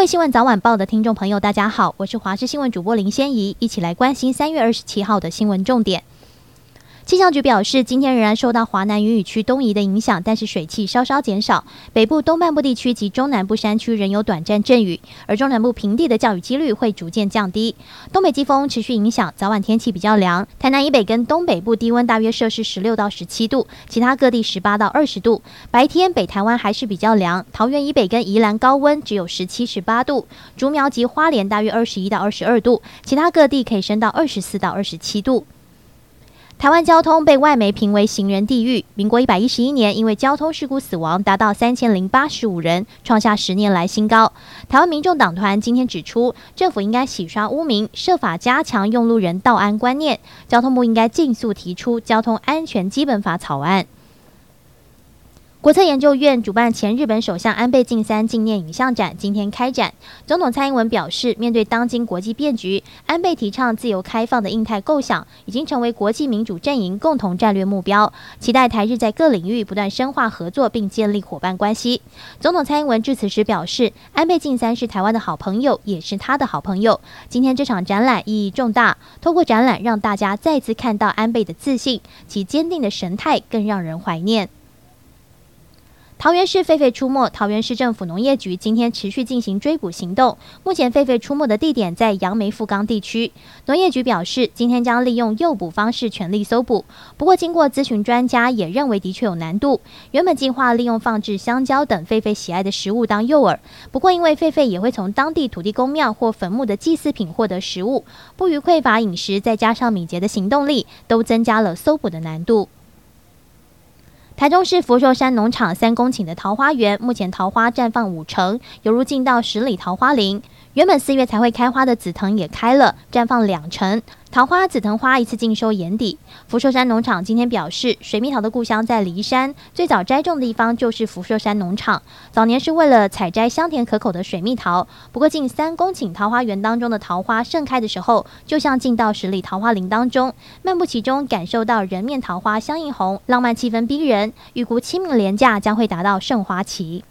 位新闻早晚报的听众朋友，大家好，我是华视新闻主播林仙怡，一起来关心三月二十七号的新闻重点。气象局表示，今天仍然受到华南云雨区东移的影响，但是水汽稍稍减少。北部东半部地区及中南部山区仍有短暂阵雨，而中南部平地的降雨几率会逐渐降低。东北季风持续影响，早晚天气比较凉。台南以北跟东北部低温大约摄氏十六到十七度，其他各地十八到二十度。白天北台湾还是比较凉，桃园以北跟宜兰高温只有十七、十八度，竹苗及花莲大约二十一到二十二度，其他各地可以升到二十四到二十七度。台湾交通被外媒评为行人地狱。民国一百一十一年，因为交通事故死亡达到三千零八十五人，创下十年来新高。台湾民众党团今天指出，政府应该洗刷污名，设法加强用路人道安观念。交通部应该尽速提出交通安全基本法草案。国策研究院主办前日本首相安倍晋三纪念影像展今天开展。总统蔡英文表示，面对当今国际变局，安倍提倡自由开放的印太构想已经成为国际民主阵营共同战略目标。期待台日在各领域不断深化合作，并建立伙伴关系。总统蔡英文致辞时表示，安倍晋三是台湾的好朋友，也是他的好朋友。今天这场展览意义重大，透过展览让大家再次看到安倍的自信，其坚定的神态更让人怀念。桃园市狒狒出没，桃园市政府农业局今天持续进行追捕行动。目前狒狒出没的地点在杨梅富冈地区。农业局表示，今天将利用诱捕方式全力搜捕。不过，经过咨询专家也认为的确有难度。原本计划利用放置香蕉等狒狒喜爱的食物当诱饵，不过因为狒狒也会从当地土地公庙或坟墓的祭祀品获得食物，不虞匮乏饮食，再加上敏捷的行动力，都增加了搜捕的难度。台中市福寿山农场三公顷的桃花源，目前桃花绽放五成，犹如进到十里桃花林。原本四月才会开花的紫藤也开了，绽放两成。桃花、紫藤花一次尽收眼底。福寿山农场今天表示，水蜜桃的故乡在梨山，最早栽种的地方就是福寿山农场。早年是为了采摘香甜可口的水蜜桃。不过，近三公顷桃花园当中的桃花盛开的时候，就像进到十里桃花林当中，漫步其中，感受到人面桃花相映红，浪漫气氛逼人。预估清明连假将会达到盛花期。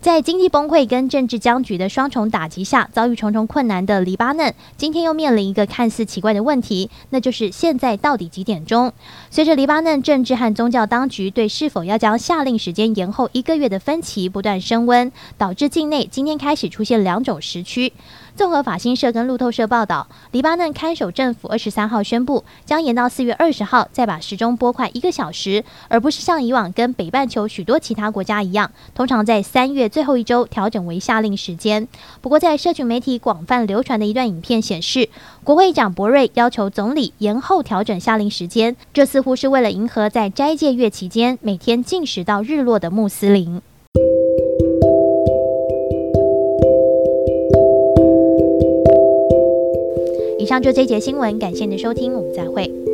在经济崩溃跟政治僵局的双重打击下，遭遇重重困难的黎巴嫩，今天又面临一个看似奇怪的问题，那就是现在到底几点钟？随着黎巴嫩政治和宗教当局对是否要将夏令时间延后一个月的分歧不断升温，导致境内今天开始出现两种时区。综合法新社跟路透社报道，黎巴嫩看守政府二十三号宣布，将延到四月二十号再把时钟拨快一个小时，而不是像以往跟北半球许多其他国家一样，通常在三月最后一周调整为夏令时间。不过，在社群媒体广泛流传的一段影片显示，国会议长博瑞要求总理延后调整夏令时间，这似乎是为了迎合在斋戒月期间每天进食到日落的穆斯林。以上就这节新闻，感谢您的收听，我们再会。